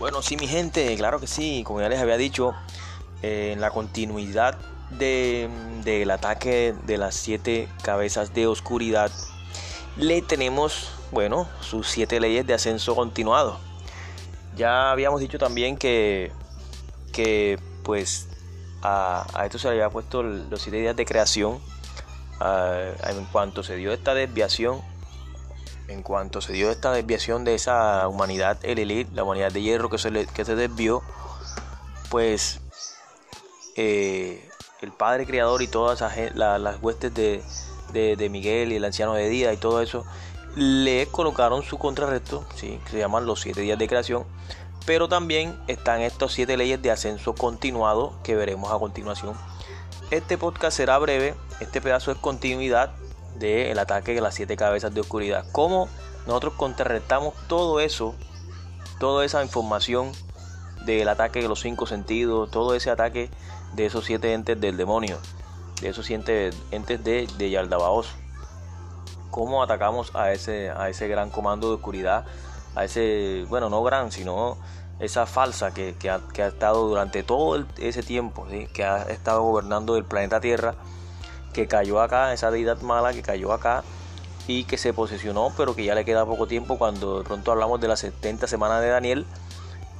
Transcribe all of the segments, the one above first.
Bueno, sí, mi gente, claro que sí, como ya les había dicho, eh, en la continuidad del ataque de las siete cabezas de oscuridad, le tenemos, bueno, sus siete leyes de ascenso continuado. Ya habíamos dicho también que, que pues, a, esto se le había puesto los siete días de creación. en cuanto se dio esta desviación en cuanto se dio esta desviación de esa humanidad, el elite, la humanidad de hierro que se, se desvió, pues eh, el padre creador y todas las huestes de, de, Miguel y el anciano de Día y todo eso, le colocaron su contrarresto, ¿sí? que se llaman los siete días de creación, pero también están estas siete leyes de ascenso continuado que veremos a continuación. Este podcast será breve, este pedazo es continuidad del ataque de las siete cabezas de oscuridad. Cómo nosotros contrarrestamos todo eso, toda esa información del ataque de los cinco sentidos, todo ese ataque de esos siete entes del demonio, de esos siete entes de, de Yaldabaoth. Cómo atacamos a ese, a ese gran comando de oscuridad, a ese, bueno, no gran, sino esa falsa que, ha, estado durante todo ese tiempo, que ha estado gobernando el planeta Tierra que cayó acá, esa deidad mala que cayó acá y que se posesionó, pero que ya le queda poco tiempo cuando de pronto hablamos de las 70 semanas de Daniel,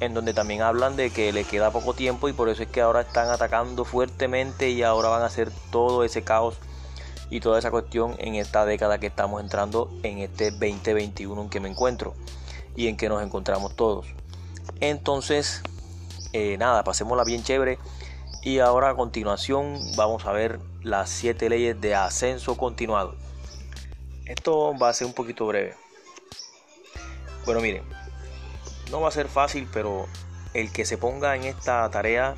en donde también hablan de que le queda poco tiempo y por eso es que ahora están atacando fuertemente y ahora van a hacer todo ese caos y toda esa cuestión en esta década que estamos entrando en este 2021 en que me encuentro y en que nos encontramos todos. Entonces, eh, nada, pasémosla bien chévere y ahora a continuación vamos a ver las siete leyes de ascenso continuado. Esto va a ser un poquito breve. Bueno, miren, no va a ser fácil, pero el que se ponga en esta tarea,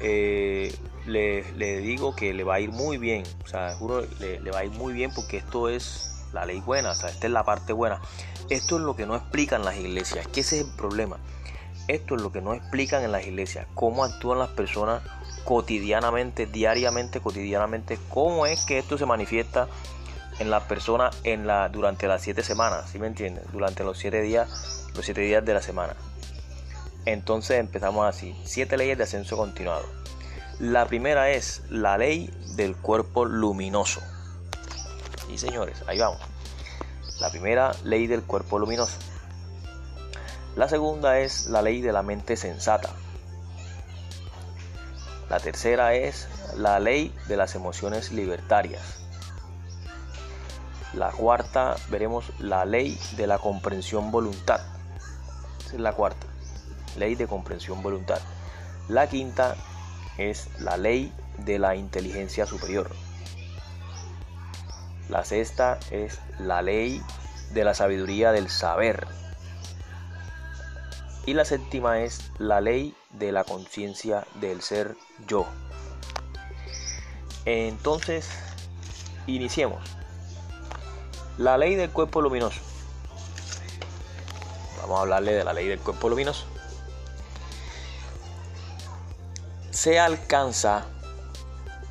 eh, le, digo que le va a ir muy bien. O sea, juro, le, le va a ir muy bien porque esto es la ley buena, o sea, esta es la parte buena. Esto es lo que no explican las iglesias, que ese es el problema. Esto es lo que no explican en las iglesias, cómo actúan las personas cotidianamente, diariamente, cotidianamente, cómo es que esto se manifiesta en las personas durante las siete semanas, ¿sí me entienden? Durante los siete días, los siete días de la semana. Entonces empezamos así, siete leyes de ascenso continuado. La primera es la ley del cuerpo luminoso. Sí, señores, ahí vamos. La primera ley del cuerpo luminoso. La segunda es la ley de la mente sensata. La tercera es la ley de las emociones libertarias. La cuarta veremos la ley de la comprensión voluntad. Esa es la cuarta. Ley de comprensión voluntad. La quinta es la ley de la inteligencia superior. La sexta es la ley de la sabiduría del saber. Y la séptima es la ley de la conciencia del ser yo. Entonces, iniciemos. La ley del cuerpo luminoso. Vamos a hablarle de la ley del cuerpo luminoso. Se alcanza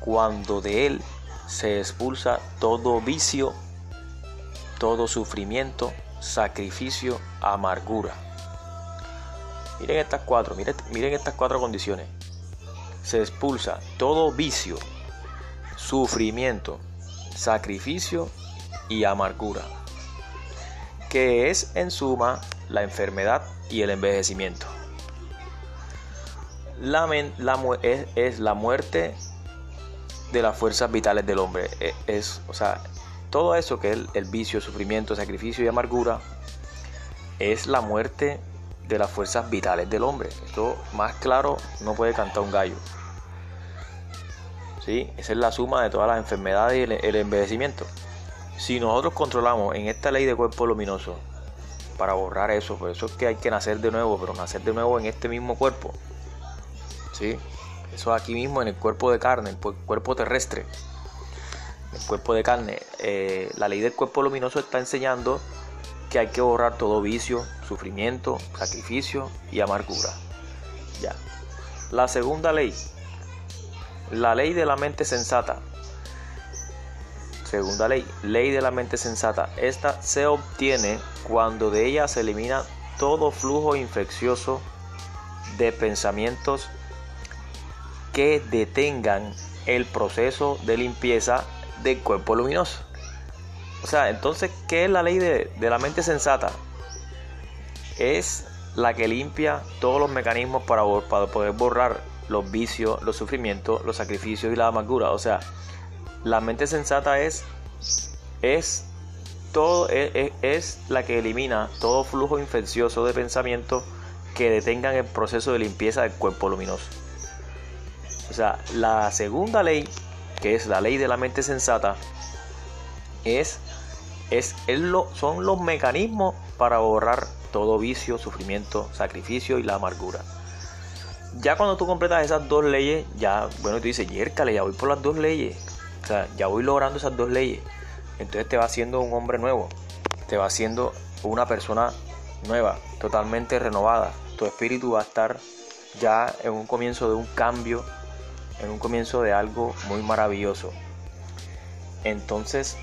cuando de él se expulsa todo vicio, todo sufrimiento, sacrificio, amargura Miren estas cuatro, miren, estas cuatro condiciones. Se expulsa todo vicio, sufrimiento, sacrificio y amargura, que es en suma la enfermedad y el envejecimiento. La, es, la muerte de las fuerzas vitales del hombre. E, es, o sea, todo eso que es el, el vicio, sufrimiento, sacrificio y amargura, es la muerte de las fuerzas vitales del hombre. Esto más claro no puede cantar un gallo. ¿Sí? Esa es la suma de todas las enfermedades y el, envejecimiento. Si nosotros controlamos en esta ley de cuerpo luminoso para borrar eso, por eso es que hay que nacer de nuevo, pero nacer de nuevo en este mismo cuerpo. ¿Sí? Eso aquí mismo en el cuerpo de carne, el cuerpo terrestre, el cuerpo de carne. Eh, la ley del cuerpo luminoso está enseñando que hay que borrar todo vicio, sufrimiento, sacrificio y amargura. Ya. La segunda ley, la ley de la mente sensata. Segunda ley, ley de la mente sensata. Esta se obtiene cuando de ella se elimina todo flujo infeccioso de pensamientos que detengan el proceso de limpieza del cuerpo luminoso. O sea, entonces, ¿qué es la ley de, la mente sensata? Es la que limpia todos los mecanismos para, poder borrar los vicios, los sufrimientos, los sacrificios y la amargura. O sea, la mente sensata es, es, todo, es, es la que elimina todo flujo infeccioso de pensamiento que detengan el proceso de limpieza del cuerpo luminoso. O sea, la segunda ley, que es la ley de la mente sensata, es, es, lo, son los mecanismos para borrar todo vicio, sufrimiento, sacrificio y la amargura. Ya cuando tú completas esas dos leyes, ya, bueno, tú dices, yércale, ya voy por las dos leyes. O sea, ya voy logrando esas dos leyes. Entonces te va haciendo un hombre nuevo. Te va haciendo una persona nueva, totalmente renovada. Tu espíritu va a estar ya en un comienzo de un cambio, en un comienzo de algo muy maravilloso. Entonces,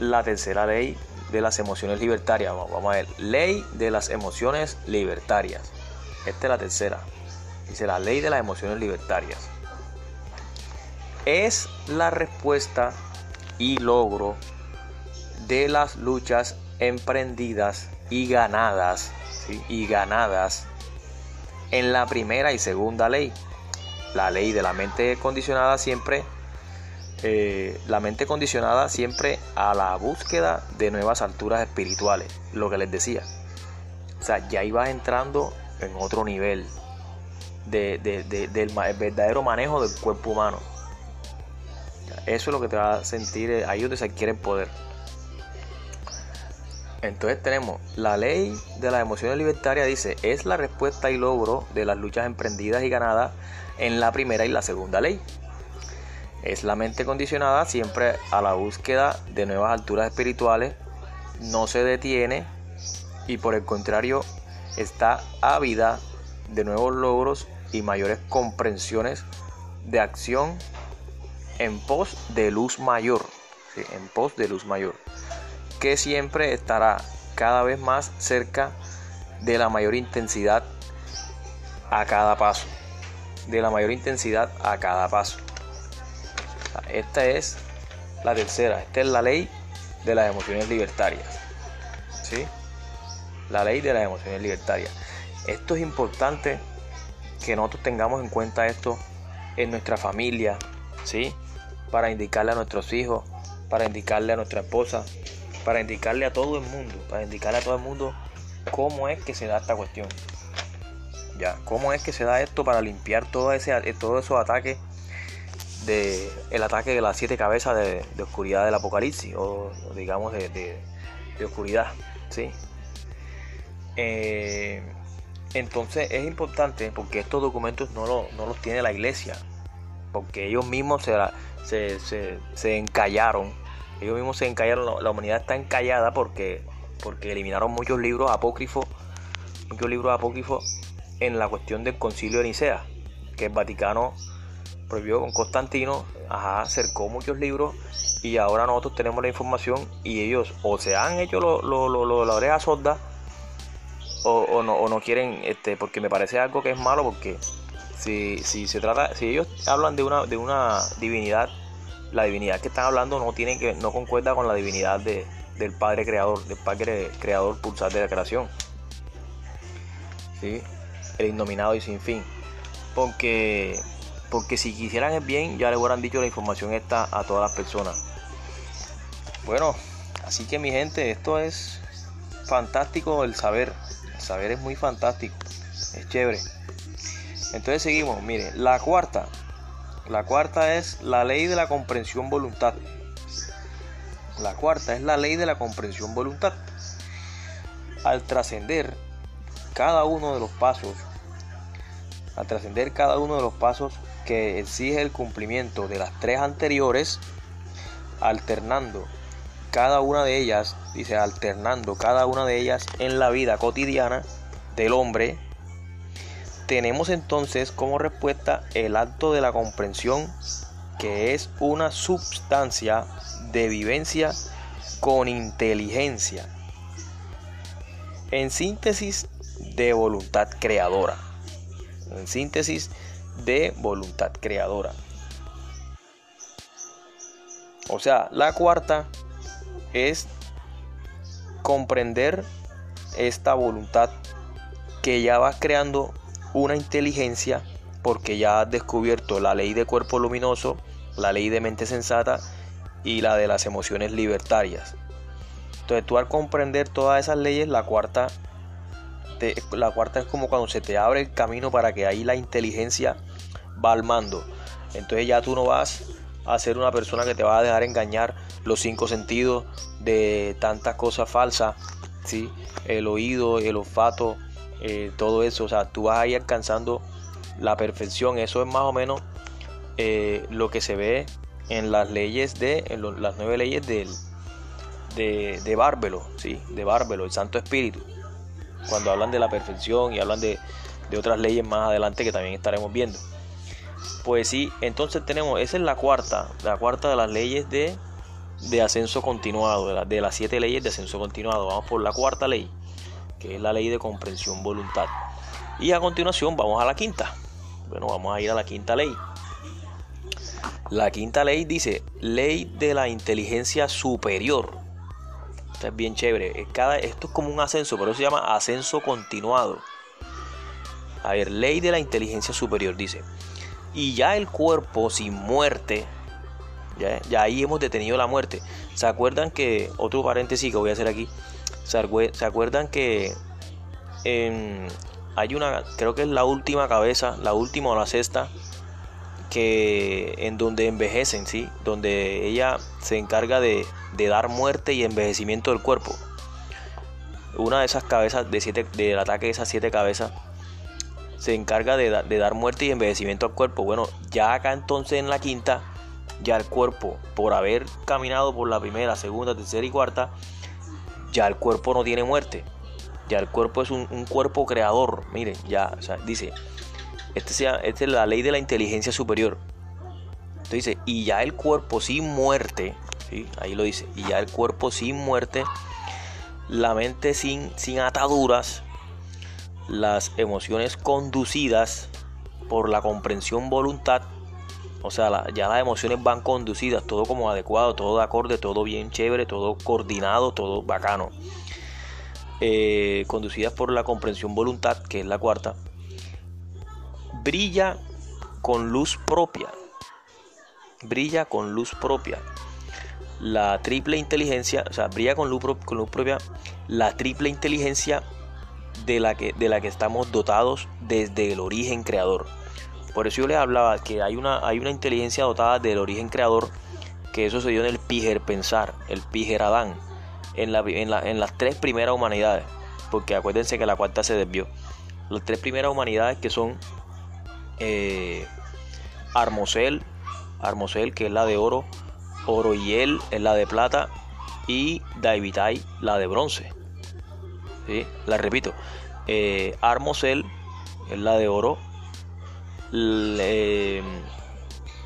la tercera ley de las emociones libertarias, vamos a ver, ley de las emociones libertarias. Esta es la tercera. Dice la ley de las emociones libertarias. Es la respuesta y logro de las luchas emprendidas y ganadas, y ganadas en la primera y segunda ley. La ley de la mente condicionada siempre, eh, la mente condicionada siempre a la búsqueda de nuevas alturas espirituales, lo que les decía. O sea, ya ibas entrando en otro nivel de, del verdadero manejo del cuerpo humano. Eso es lo que te va a sentir, eh, ahí donde se adquiere el poder. Entonces tenemos la ley de las emociones libertarias dice, es la respuesta y logro de las luchas emprendidas y ganadas en la primera y la segunda ley. Es la mente condicionada siempre a la búsqueda de nuevas alturas espirituales, no se detiene y por el contrario está ávida de nuevos logros y mayores comprensiones de acción en pos de luz mayor, en pos de luz mayor que siempre estará cada vez más cerca de la mayor intensidad a cada paso. De la mayor intensidad a cada paso. Esta es la tercera. Esta es la ley de las emociones libertarias. ¿Sí? La ley de las emociones libertarias. Esto es importante que nosotros tengamos en cuenta esto en nuestra familia. ¿Sí? Para indicarle a nuestros hijos, para indicarle a nuestra esposa, para indicarle a todo el mundo, para indicarle a todo el mundo cómo es que se da esta cuestión. Ya, cómo es que se da esto para limpiar todo ese, todos esos ataques de el ataque de las siete cabezas de, oscuridad del apocalipsis o, digamos de, oscuridad, ¿sí? Eh, entonces es importante porque estos documentos no, no, los tiene la iglesia, porque ellos mismos se, se encallaron ellos mismos se encallaron, la humanidad está encallada porque, porque eliminaron muchos libros apócrifos, muchos libros apócrifos en la cuestión del concilio de Nicea, que el Vaticano prohibió con Constantino, ajá, cercó muchos libros y ahora nosotros tenemos la información y ellos o se han hecho lo, lo, la oreja sorda o, no, o no quieren, este, porque me parece algo que es malo porque si, si se trata, si ellos hablan de una, de una divinidad la divinidad que están hablando no tiene que no concuerda con la divinidad de, del Padre Creador, del Padre Creador pulsar de la creación. ¿Sí? El innominado y sin fin. Porque, porque si quisieran el bien, ya le hubieran dicho la información esta a todas las personas. Bueno, así que mi gente, esto es fantástico el saber. El saber es muy fantástico. Es chévere. Entonces seguimos. Mire, la cuarta la cuarta es la ley de la comprensión voluntad. La cuarta es la ley de la comprensión voluntad. Al trascender cada uno de los pasos, al trascender cada uno de los pasos que exige el cumplimiento de las tres anteriores, alternando cada una de ellas, dice, alternando cada una de ellas en la vida cotidiana del hombre, tenemos entonces como respuesta el acto de la comprensión, que es una substancia de vivencia con inteligencia. En síntesis, de voluntad creadora. En síntesis, de voluntad creadora. O sea, la cuarta es comprender esta voluntad que ya va creando una inteligencia porque ya has descubierto la ley de cuerpo luminoso, la ley de mente sensata y la de las emociones libertarias. Entonces tú al comprender todas esas leyes, la cuarta, la cuarta es como cuando se te abre el camino para que ahí la inteligencia va al mando. Entonces ya tú no vas a ser una persona que te va a dejar engañar los cinco sentidos de tantas cosas falsas, ¿sí? el oído, el olfato, eh, todo eso. O sea, tú vas a ir alcanzando la perfección. Eso es más o menos eh, lo que se ve en las leyes de, las nueve leyes del, de, de Bárbelo, ¿sí? de Bárbelo, el Santo Espíritu. Cuando hablan de la perfección y hablan de, de otras leyes más adelante que también estaremos viendo. Pues sí, entonces tenemos, esa es la cuarta, la cuarta de las leyes de, de ascenso continuado, de, de las siete leyes de ascenso continuado. Vamos por la cuarta ley, que es la ley de comprensión voluntad. Y a continuación vamos a la quinta. Bueno, vamos a ir a la quinta ley. La quinta ley dice ley de la inteligencia superior. Esto es bien chévere. Cada, esto es como un ascenso, pero se llama ascenso continuado. A ver, ley de la inteligencia superior dice. Y ya el cuerpo sin muerte, ya, ya ahí hemos detenido la muerte. ¿Se acuerdan que, otro paréntesis que voy a hacer aquí, se, acuerdan que en, hay una, creo que es la última cabeza, la última o la sexta, en donde envejecen, ¿sí? Donde ella se encarga de, dar muerte y envejecimiento del cuerpo. Una de esas cabezas, de siete, del ataque de esas siete cabezas, se encarga de, de dar muerte y envejecimiento al cuerpo. Bueno, ya acá entonces en la quinta, ya el cuerpo, por haber caminado por la primera, segunda, tercera y cuarta, ya el cuerpo no tiene muerte ya el cuerpo es un, cuerpo creador. Miren, ya, dice, este esta es la ley de la inteligencia superior. Entonces dice, y ya el cuerpo sin muerte, ahí lo dice, y ya el cuerpo sin muerte, la mente sin, sin ataduras, las emociones conducidas por la comprensión voluntad, o sea, ya las emociones van conducidas, todo como adecuado, todo de acorde, todo bien chévere, todo coordinado, todo bacano. Eh, conducidas por la comprensión voluntad, que es la cuarta, brilla con luz propia. Brilla con luz propia. La triple inteligencia, o sea, brilla con luz, con luz propia la triple inteligencia de la, que, de la que estamos dotados desde el origen creador. Por eso yo les hablaba que hay una, hay una inteligencia dotada del origen creador, que eso se dio en el Pijer pensar, el Pijer Adán en, en, las tres primeras humanidades, porque acuérdense que la cuarta se desvió. Las tres primeras humanidades que son eh, Armosel, Armosel que es la de oro, Oroyel es la de plata y Daivitai la de bronce. ¿Sí? La repito, eh, Armosel es la de oro, eh,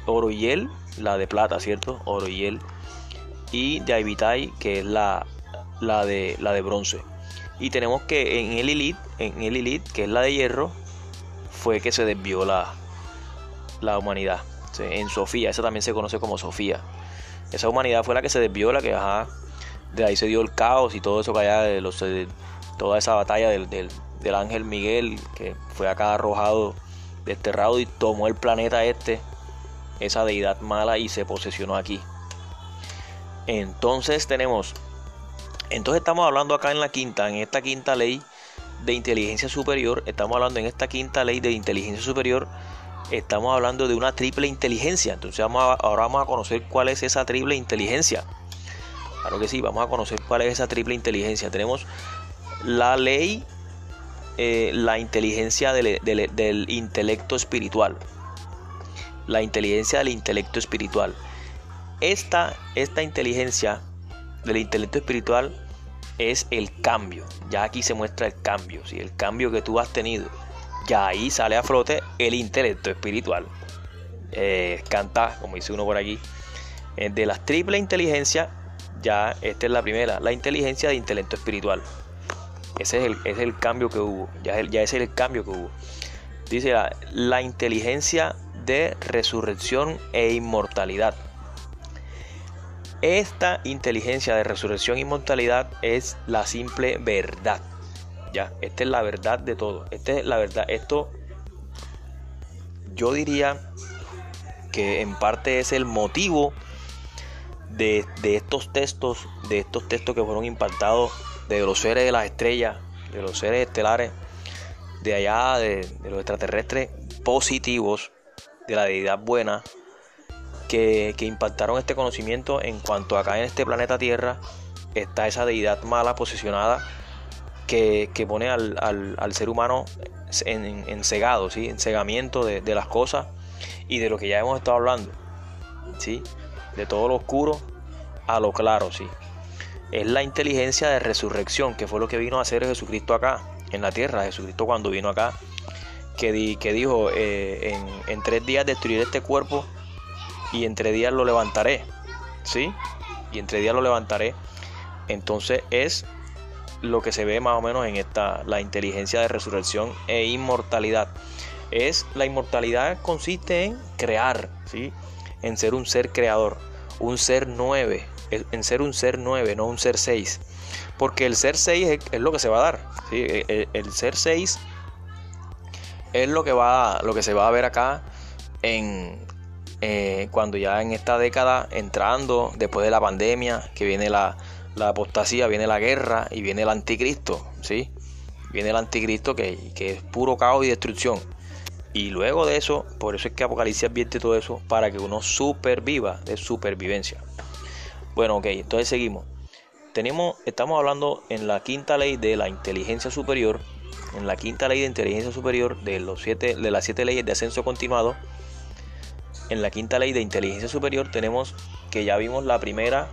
Oroyel la de plata, ¿cierto? Oroyel y Daivitai que es la la de, la de bronce. Y tenemos que en el Elite, en el Elite, que es la de hierro, fue que se desvió la, la humanidad. En Sofía, esa también se conoce como Sofía. Esa humanidad fue la que se desvió, la que de ahí se dio el caos y todo eso que allá de los, toda esa batalla del, del, del, ángel Miguel, que fue acá arrojado, desterrado y tomó el planeta este, esa deidad mala y se posesionó aquí. Entonces tenemos entonces estamos hablando acá en la quinta, en esta quinta ley de inteligencia superior, estamos hablando en esta quinta ley de inteligencia superior, estamos hablando de una triple inteligencia. Entonces ahora vamos a conocer cuál es esa triple inteligencia. Claro que sí, vamos a conocer cuál es esa triple inteligencia. Tenemos la ley, eh, la inteligencia del, del intelecto espiritual. La inteligencia del intelecto espiritual. Esta, esta inteligencia del intelecto espiritual es el cambio. Ya aquí se muestra el cambio, ¿sí? el cambio que tú has tenido. Ya ahí sale a flote el intelecto espiritual. Eh, canta, como dice uno por aquí. Eh, de las triple inteligencias, ya esta es la primera, la inteligencia de intelecto espiritual. Ese es el, es el cambio que hubo. Ya, es el cambio que hubo. Dice la inteligencia de resurrección e inmortalidad. Esta inteligencia de resurrección e inmortalidad es la simple verdad. Ya, esta es la verdad de todo. Esta es la verdad. Esto yo diría que en parte es el motivo de, estos textos, de estos textos que fueron impactados de los seres de las estrellas, de los seres estelares, de allá, de, los extraterrestres positivos, de la deidad buena, que, impactaron este conocimiento en cuanto acá en este planeta Tierra está esa deidad mala posicionada que, pone al, ser humano en, en, cegado, ¿sí? en cegamiento de, de, las cosas y de lo que ya hemos estado hablando. ¿sí? de todo lo oscuro a lo claro, sí. Es la inteligencia de resurrección, que fue lo que vino a hacer Jesucristo acá, en la tierra. Jesucristo cuando vino acá, que, que dijo, eh, en, tres días destruiré este cuerpo y en tres días lo levantaré. ¿Sí? Y en tres días lo levantaré. Entonces es lo que se ve más o menos en esta, la inteligencia de resurrección e inmortalidad. Es la inmortalidad consiste en crear, ¿sí? en ser un ser creador, un ser nueve, en ser un ser nueve, no un ser seis. Porque el ser seis es, lo que se va a dar. E, e, el, ser seis es lo que, va, lo que se va a ver acá en, eh, cuando ya en esta década entrando, después de la pandemia, que viene la, la apostasía, viene la guerra y viene el anticristo. ¿sí? Viene el anticristo que, que es puro caos y destrucción. Y luego de eso, por eso es que Apocalipsis advierte todo eso, para que uno superviva de supervivencia. Bueno, ok, entonces seguimos. Tenemos, estamos hablando en la quinta ley de la inteligencia superior, en la quinta ley de inteligencia superior de, los siete, de las siete leyes de ascenso continuado. En la quinta ley de inteligencia superior tenemos que ya vimos la primera,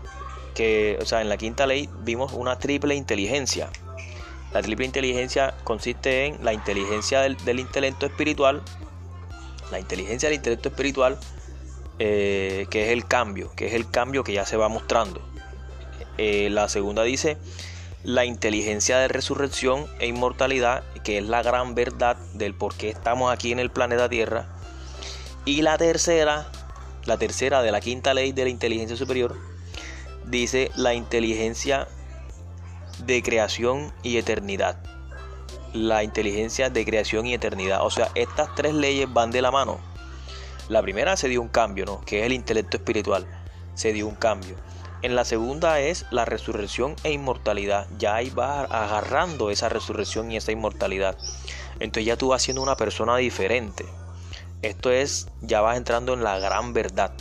que, o sea, en la quinta ley vimos una triple inteligencia. La triple inteligencia consiste en la inteligencia del, intelecto espiritual, la inteligencia del intelecto espiritual, eh, que es el cambio, que es el cambio que ya se va mostrando. Eh, la segunda dice la inteligencia de resurrección e inmortalidad, que es la gran verdad del por qué estamos aquí en el planeta Tierra. Y la tercera, la tercera de la quinta ley de la inteligencia superior, dice la inteligencia de creación y eternidad. La inteligencia de creación y eternidad. O sea, estas tres leyes van de la mano. La primera se dio un cambio, ¿no? Que es el intelecto espiritual. Se dio un cambio. En la segunda es la resurrección e inmortalidad. Ya ahí va agarrando esa resurrección y esa inmortalidad. Entonces ya tú vas siendo una persona diferente. Esto es, ya vas entrando en la gran verdad.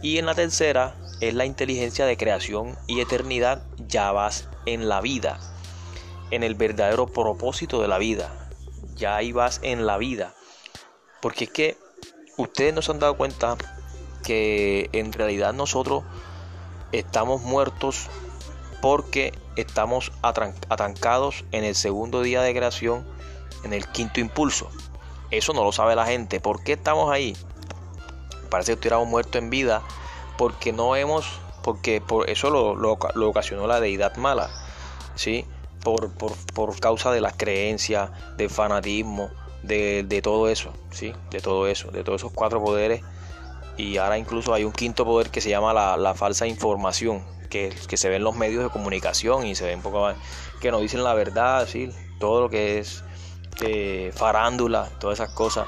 Y en la tercera es la inteligencia de creación y eternidad. Ya vas en la vida, en el verdadero propósito de la vida. Ya ahí vas en la vida. Porque es que ustedes no se han dado cuenta que en realidad nosotros estamos muertos porque estamos atrancados en el segundo día de creación, en el quinto impulso. Eso no lo sabe la gente. ¿Por qué estamos ahí? Parece que estuviéramos muertos en vida porque no hemos porque por eso lo, ocasionó la deidad mala, ¿sí? Por, por, causa de las creencias, del fanatismo, de, todo eso, ¿sí? De todo eso, de todos esos cuatro poderes. Y ahora incluso hay un quinto poder que se llama la, falsa información, que, que, se ve en los medios de comunicación y se ve un poco que nos dicen la verdad, ¿sí? Todo lo que es eh, farándula, todas esas cosas.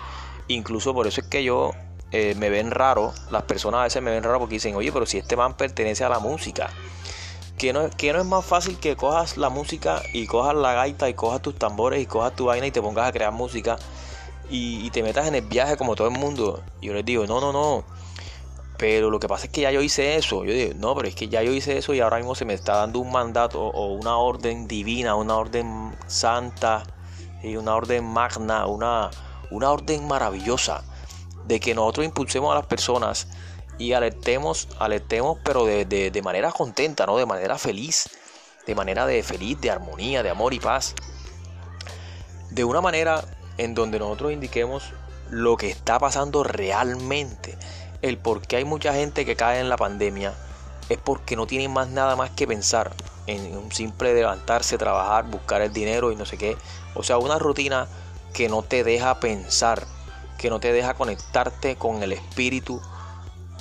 Incluso por eso es que yo eh, me ven raro, las personas a veces me ven raro porque dicen, oye, pero si este man pertenece a la música, que no, que no es más fácil que cojas la música y cojas la gaita y cojas tus tambores y cojas tu vaina y te pongas a crear música y, te metas en el viaje como todo el mundo. Y yo les digo, no, no, no. Pero lo que pasa es que ya yo hice eso. Yo digo, no, pero es que ya yo hice eso y ahora mismo se me está dando un mandato o una orden divina, una orden santa, y una orden magna, una, una orden maravillosa de que nosotros impulsemos a las personas y alertemos, alertemos pero de, manera contenta, ¿no? De manera feliz, de manera de feliz, de armonía, de amor y paz. De una manera en donde nosotros indiquemos lo que está pasando realmente. El por qué hay mucha gente que cae en la pandemia es porque no tienen más nada más que pensar en un simple levantarse, trabajar, buscar el dinero y no sé qué. O sea, una rutina que no te deja pensar, que no te deja conectarte con el espíritu,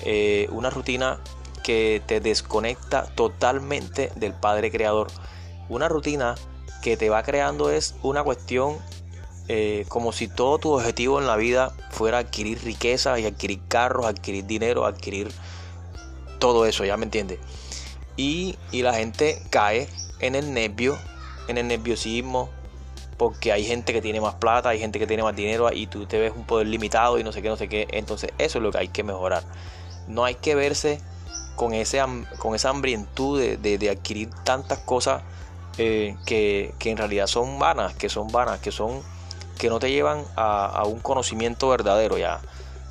eh, una rutina que te desconecta totalmente del Padre Creador. Una rutina que te va creando es una cuestión eh, como si todo tu objetivo en la vida fuera adquirir riqueza y adquirir carros, adquirir dinero, adquirir todo eso, ya me entiendes. Y, y la gente cae en el nervio, en el nerviosismo, porque hay gente que tiene más plata, hay gente que tiene más dinero y tú te ves un poder limitado y no sé qué, no sé qué. Entonces eso es lo que hay que mejorar. No hay que verse con, ese, con esa hambrientud de, adquirir tantas cosas eh, que, en realidad son vanas, que son vanas, que son que no te llevan a, un conocimiento verdadero ya.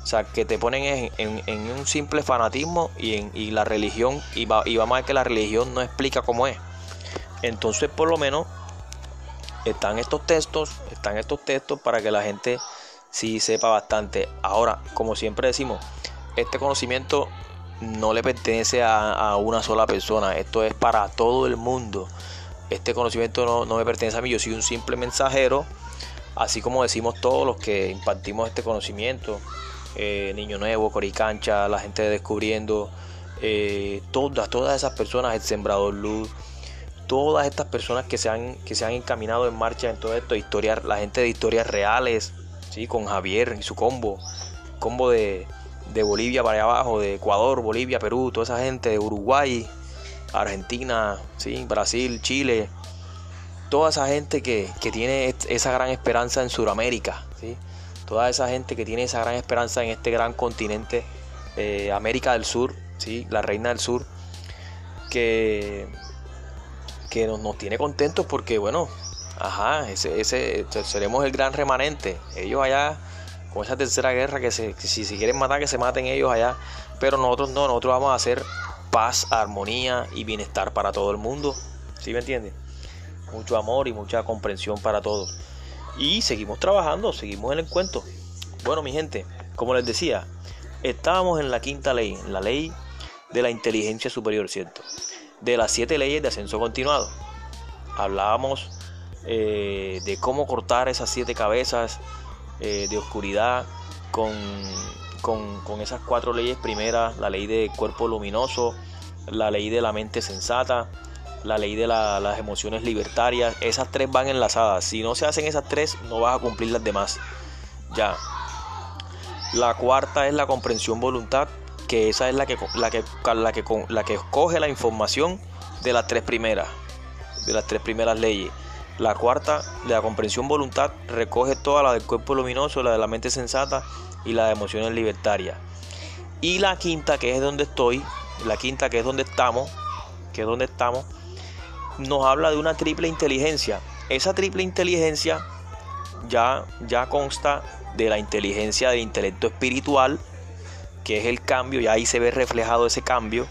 O sea, que te ponen en, un simple fanatismo y, en, la religión, y, va, y vamos a ver que la religión no explica cómo es. Entonces, por lo menos, están estos textos, están estos textos para que la gente sí sepa bastante. Ahora, como siempre decimos, este conocimiento no le pertenece a, una sola persona, esto es para todo el mundo. Este conocimiento no, me pertenece a mí, yo soy un simple mensajero, así como decimos todos los que impartimos este conocimiento, eh, Niño Nuevo, Coricancha, la gente descubriendo, eh, todas, todas esas personas, el Sembrador Luz, todas estas personas que se han, que se han encaminado en marcha en todo esto, historia, la gente de historias reales, ¿sí? con Javier y su combo, combo de, Bolivia para allá abajo, de Ecuador, Bolivia, Perú, toda esa gente de Uruguay, Argentina, ¿sí? Brasil, Chile, toda esa gente que, tiene esa gran esperanza en Sudamérica, ¿sí? toda esa gente que tiene esa gran esperanza en este gran continente, eh, América del Sur, ¿sí? la reina del sur, que que nos, tiene contentos porque, bueno, ajá, ese, ese, seremos el gran remanente. Ellos allá, con esa tercera guerra, que, se, si se quieren matar, que se maten ellos allá. Pero nosotros no, nosotros vamos a hacer paz, armonía y bienestar para todo el mundo. ¿Sí me entienden? Mucho amor y mucha comprensión para todos. Y seguimos trabajando, seguimos en el cuento. Bueno, mi gente, como les decía, estábamos en la quinta ley, la ley de la inteligencia superior, ¿cierto? De las siete leyes de ascenso continuado. Hablábamos eh, de cómo cortar esas siete cabezas eh, de oscuridad con, con, esas cuatro leyes primeras, la ley del cuerpo luminoso, la ley de la mente sensata, la ley de las emociones libertarias, esas tres van enlazadas. Si no se hacen esas tres, no vas a cumplir las demás. Ya. La cuarta es la comprensión voluntad, que esa es la que, la que, la que, la que escoge la información de las tres primeras, de las tres primeras leyes. La cuarta, de la comprensión voluntad, recoge toda la del cuerpo luminoso, la de la mente sensata y la de emociones libertarias. Y la quinta, que es donde estoy, la quinta, que es donde estamos, que es donde estamos, nos habla de una triple inteligencia. Esa triple inteligencia ya, ya consta de la inteligencia del intelecto espiritual, que es el cambio, y ahí se ve reflejado ese cambio.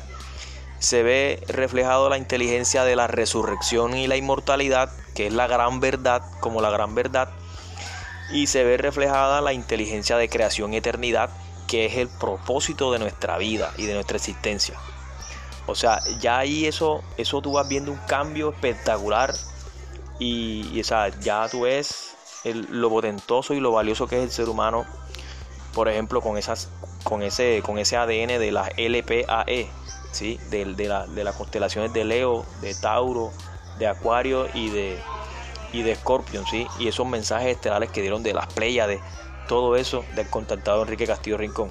Se ve reflejado la inteligencia de la resurrección y la inmortalidad, que es la gran verdad, como la gran verdad. Y se ve reflejada la inteligencia de creación y eternidad, que es el propósito de nuestra vida y de nuestra existencia. O sea, ya ahí eso, eso tú vas viendo un cambio espectacular y, ya tú ves lo potentoso y lo valioso que es el ser humano, por ejemplo, con esas con ese, con ese ADN de las LPAE, ¿sí? de, de, de las constelaciones de Leo, de Tauro, de Acuario y de, y de Scorpion, ¿sí? y esos mensajes estelares que dieron de las de todo eso del contactado Enrique Castillo Rincón.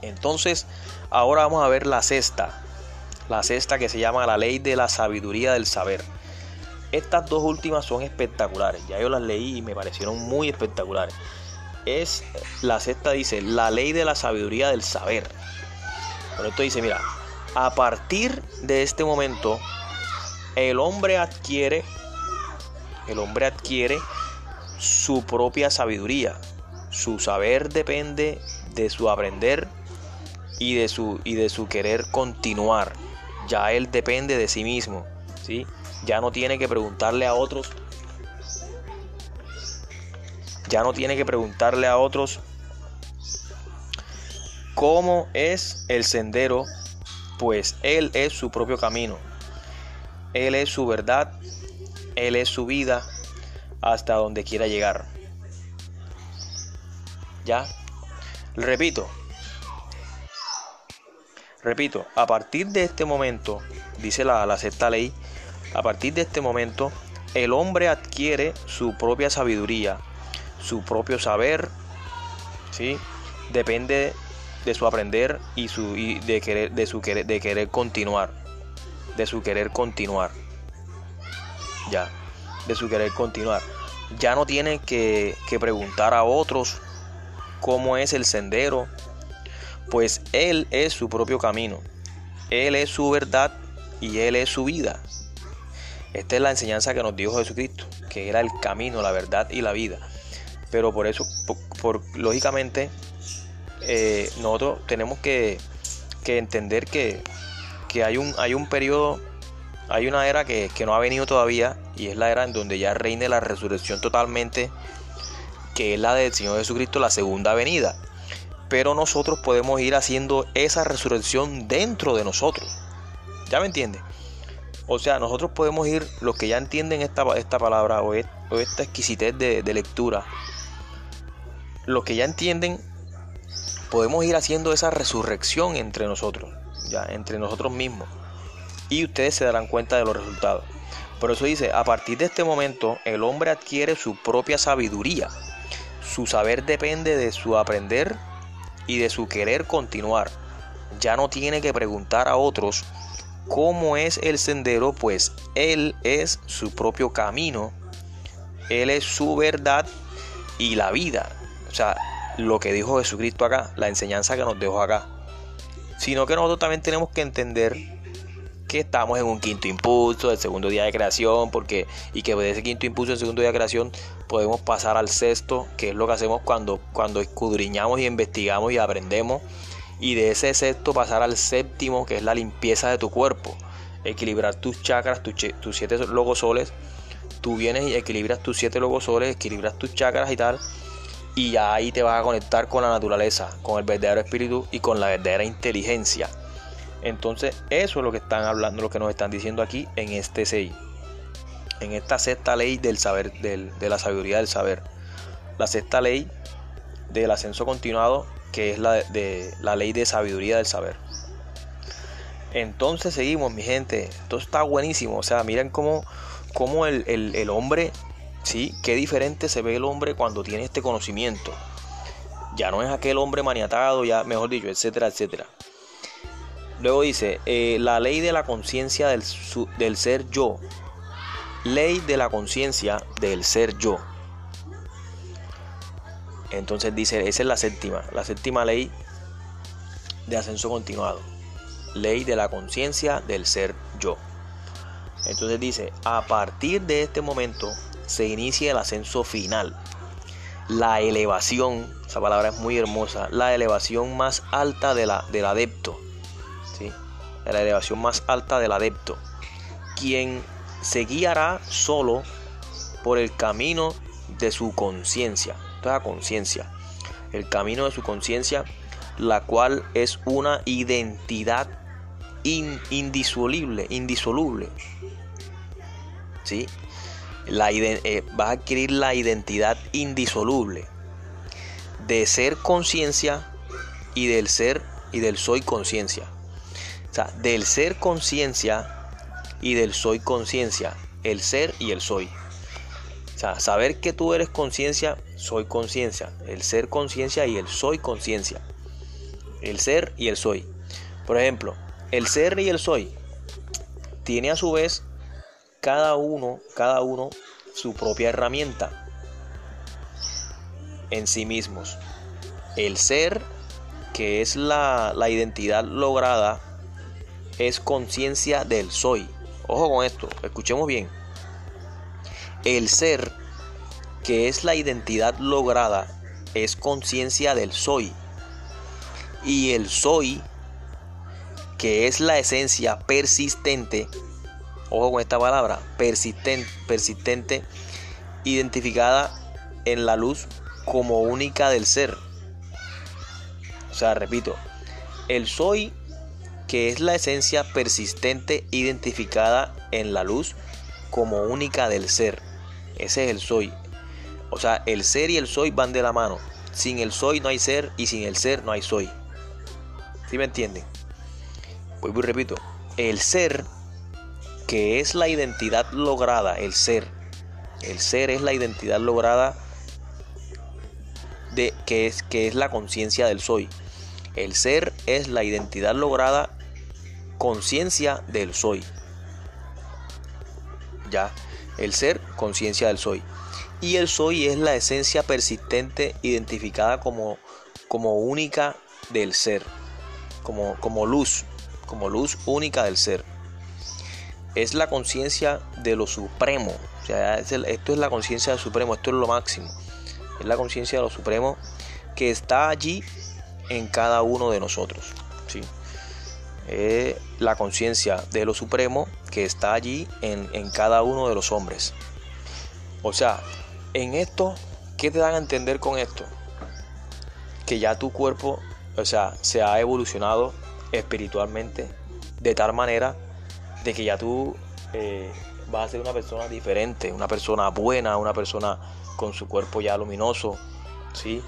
Entonces, ahora vamos a ver la sexta, la sexta que se llama la ley de la sabiduría del saber. Estas dos últimas son espectaculares, ya yo las leí y me parecieron muy espectaculares es, la sexta dice, la ley de la sabiduría del saber. Pero esto dice, mira, a partir de este momento, el hombre adquiere, el hombre adquiere su propia sabiduría. Su saber depende de su aprender y de su, y de su querer continuar. Ya él depende de sí mismo, ¿sí? Ya no tiene que preguntarle a otros ya no tiene que preguntarle a otros cómo es el sendero, pues Él es su propio camino. Él es su verdad, Él es su vida hasta donde quiera llegar. ¿Ya? Repito. Repito, a partir de este momento, dice la, sexta ley, a partir de este momento, el hombre adquiere su propia sabiduría, su propio saber, ¿sí? Depende de su aprender y, su, y de, querer, de, su querer, de querer continuar, de su querer continuar, ya, de su querer continuar. Ya no tiene que, que preguntar a otros cómo es el sendero, pues Él es su propio camino, Él es su verdad y Él es su vida. Esta es la enseñanza que nos dio Jesucristo, que era el camino, la verdad y la vida. Pero por eso, por, lógicamente, eh, nosotros tenemos que, entender que, hay, un, hay un periodo, hay una era que, que no ha venido todavía y es la era en donde ya reine la resurrección totalmente, que es la del Señor Jesucristo, la segunda venida. Pero nosotros podemos ir haciendo esa resurrección dentro de nosotros. ¿Ya me entiende? O sea, nosotros podemos ir, los que ya entienden esta, esta palabra o, esta exquisitez de lectura, los que ya entienden, podemos ir haciendo esa resurrección entre nosotros, ya, entre nosotros mismos. Y ustedes se darán cuenta de los resultados. Por eso dice, a partir de este momento, el hombre adquiere su propia sabiduría. Su saber depende de su aprender y de su querer continuar. Ya no tiene que preguntar a otros cómo es el sendero, pues Él es su propio camino, Él es su verdad y la vida. O sea, lo que dijo Jesucristo acá, la enseñanza que nos dejó acá. Sino que nosotros también tenemos que entender que estamos en un quinto impulso del segundo día de creación, porque y que de ese quinto impulso del segundo día de creación podemos pasar al sexto, que es lo que hacemos cuando, cuando escudriñamos y investigamos y aprendemos y de ese sexto pasar al séptimo, que es la limpieza de tu cuerpo. Equilibrar tus chakras, tus, tus siete logosoles. Tú vienes y equilibras tus siete logosoles, equilibras tus chakras y tal. Y ahí te vas a conectar con la naturaleza, con el verdadero espíritu y con la verdadera inteligencia. Entonces, eso es lo que están hablando, lo que nos están diciendo aquí en este 6. En esta sexta ley del saber, de la sabiduría del saber. La sexta ley del ascenso continuado que es la, de, la ley de sabiduría del saber. Entonces seguimos, mi gente. Esto está buenísimo. O sea, miren cómo, cómo el, el, hombre, ¿sí? Qué diferente se ve el hombre cuando tiene este conocimiento. Ya no es aquel hombre maniatado, ya mejor dicho, etcétera, etcétera. Luego dice, eh, la ley de la conciencia del, del ser yo. Ley de la conciencia del ser yo. Entonces dice, esa es la séptima, la séptima ley de ascenso continuado. Ley de la conciencia del ser yo. Entonces dice, a partir de este momento se inicia el ascenso final. La elevación, esa palabra es muy hermosa, la elevación más alta de la, del adepto. ¿sí? La elevación más alta del adepto. Quien se guiará solo por el camino de su conciencia la conciencia, el camino de su conciencia, la cual es una identidad indisoluble, indisoluble. ¿Sí? La, eh, vas a adquirir la identidad indisoluble de ser conciencia y del ser y del soy conciencia. O sea, del ser conciencia y del soy conciencia. El ser y el soy. O sea, saber que tú eres conciencia soy conciencia, el ser conciencia y el soy conciencia. El ser y el soy. Por ejemplo, el ser y el soy tiene a su vez cada uno, cada uno su propia herramienta en sí mismos. El ser, que es la, la identidad lograda, es conciencia del soy. Ojo con esto, escuchemos bien. El ser que es la identidad lograda, es conciencia del soy. Y el soy, que es la esencia persistente, ojo con esta palabra, persistente, persistente, identificada en la luz como única del ser. O sea, repito, el soy, que es la esencia persistente identificada en la luz como única del ser. Ese es el soy. O sea, el ser y el soy van de la mano. sin el soy no hay ser y sin el ser no hay soy. ¿Sí me entienden? Vuelvo repito, el ser, que es la identidad lograda, el ser, el ser es la identidad lograda de que es, que es la conciencia del soy. El ser es la identidad lograda conciencia del soy. Ya, el ser, conciencia del soy. Y el soy es la esencia persistente identificada como, como única del ser, como, como luz, como luz única del ser. Es la conciencia de lo supremo. O sea, esto es la conciencia del supremo, esto es lo máximo. Es la conciencia de lo supremo que está allí en cada uno de nosotros. ¿sí? Es la conciencia de lo supremo que está allí en, en cada uno de los hombres. O sea, en esto, ¿qué te dan a entender con esto? Que ya tu cuerpo, o sea, se ha evolucionado espiritualmente de tal manera de que ya tú eh, vas a ser una persona diferente, una persona buena, una persona con su cuerpo ya luminoso, ¿sí?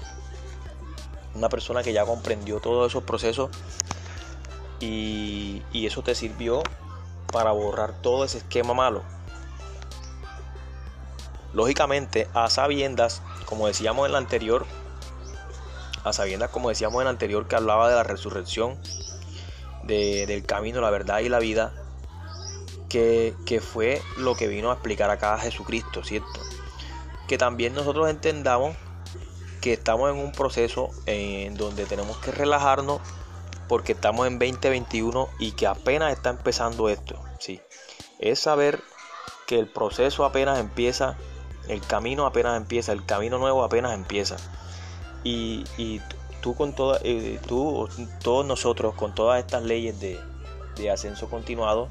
Una persona que ya comprendió todos esos procesos y, y eso te sirvió para borrar todo ese esquema malo. Lógicamente, a sabiendas, como decíamos en la anterior, a sabiendas, como decíamos en la anterior, que hablaba de la resurrección, del camino, la verdad y la vida, que, fue lo que vino a explicar acá Jesucristo, ¿cierto? Que también nosotros entendamos que estamos en un proceso en donde tenemos que relajarnos porque estamos en 2021 y que apenas está empezando esto, ¿sí? Es saber que el proceso apenas empieza, el camino apenas empieza, el camino nuevo apenas empieza. Y, y tú con toda, eh, tú, todos nosotros con todas estas leyes de, ascenso continuado,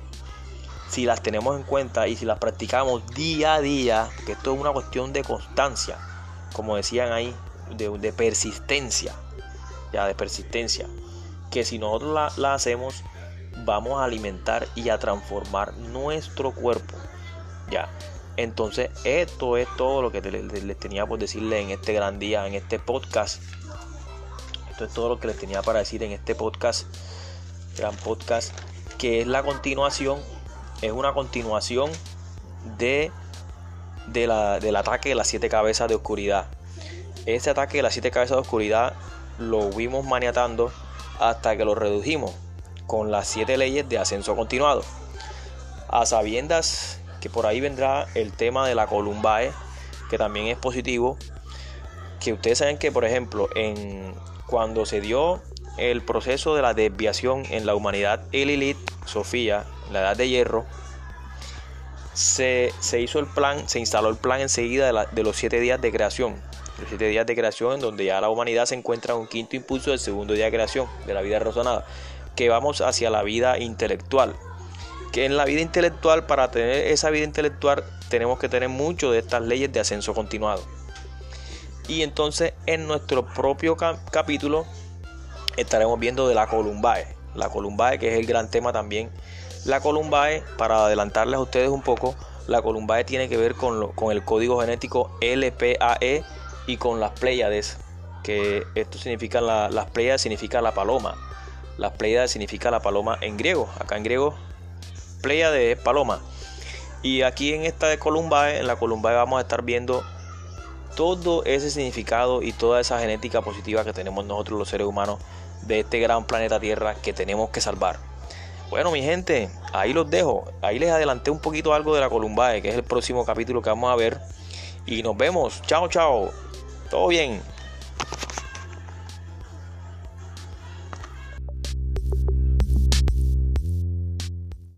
si las tenemos en cuenta y si las practicamos día a día, que esto es una cuestión de constancia, como decían ahí, de, persistencia, ya de persistencia, que si nosotros la, la, hacemos, vamos a alimentar y a transformar nuestro cuerpo, ya. Entonces, esto es todo lo que les tenía por decirle en este gran día, en este podcast esto es todo lo que les tenía para decir en este podcast, gran podcast, que es la continuación, es una continuación de, de la, del ataque de las siete cabezas de oscuridad. Este ataque de las siete cabezas de oscuridad lo vimos maniatando hasta que lo redujimos con las siete leyes de ascenso continuado. A sabiendas que por ahí vendrá el tema de la Columbae, que también es positivo, que ustedes saben que por ejemplo en cuando se dio el proceso de la desviación en la humanidad, el Sofía, la edad de hierro, se, hizo el plan, se instaló el plan enseguida de, los siete días de creación. Los siete días de creación en donde ya la humanidad se encuentra en un quinto impulso del segundo día de creación, de la vida razonada, que vamos hacia la vida intelectual. Que en la vida intelectual, para tener esa vida intelectual, tenemos que tener mucho de estas leyes de ascenso continuado. Y entonces en nuestro propio capítulo estaremos viendo de la Columbae. La Columbae que es el gran tema también. La Columbae, para adelantarles a ustedes un poco, la Columbae tiene que ver con, con el código genético LPAE y con las Pléyades. Que esto significa, las Pléyades significa la paloma. Las Pléyades significa la paloma en griego. Acá en griego, Pléyade es paloma. Y aquí en esta de Columbae, en la Columbae vamos a estar viendo todo ese significado y toda esa genética positiva que tenemos nosotros los seres humanos de este gran planeta Tierra que tenemos que salvar. Bueno, mi gente, ahí los dejo. Ahí les adelanté un poquito algo de la Columbae, que es el próximo capítulo que vamos a ver. Y nos vemos. Chao, chao. Todo bien.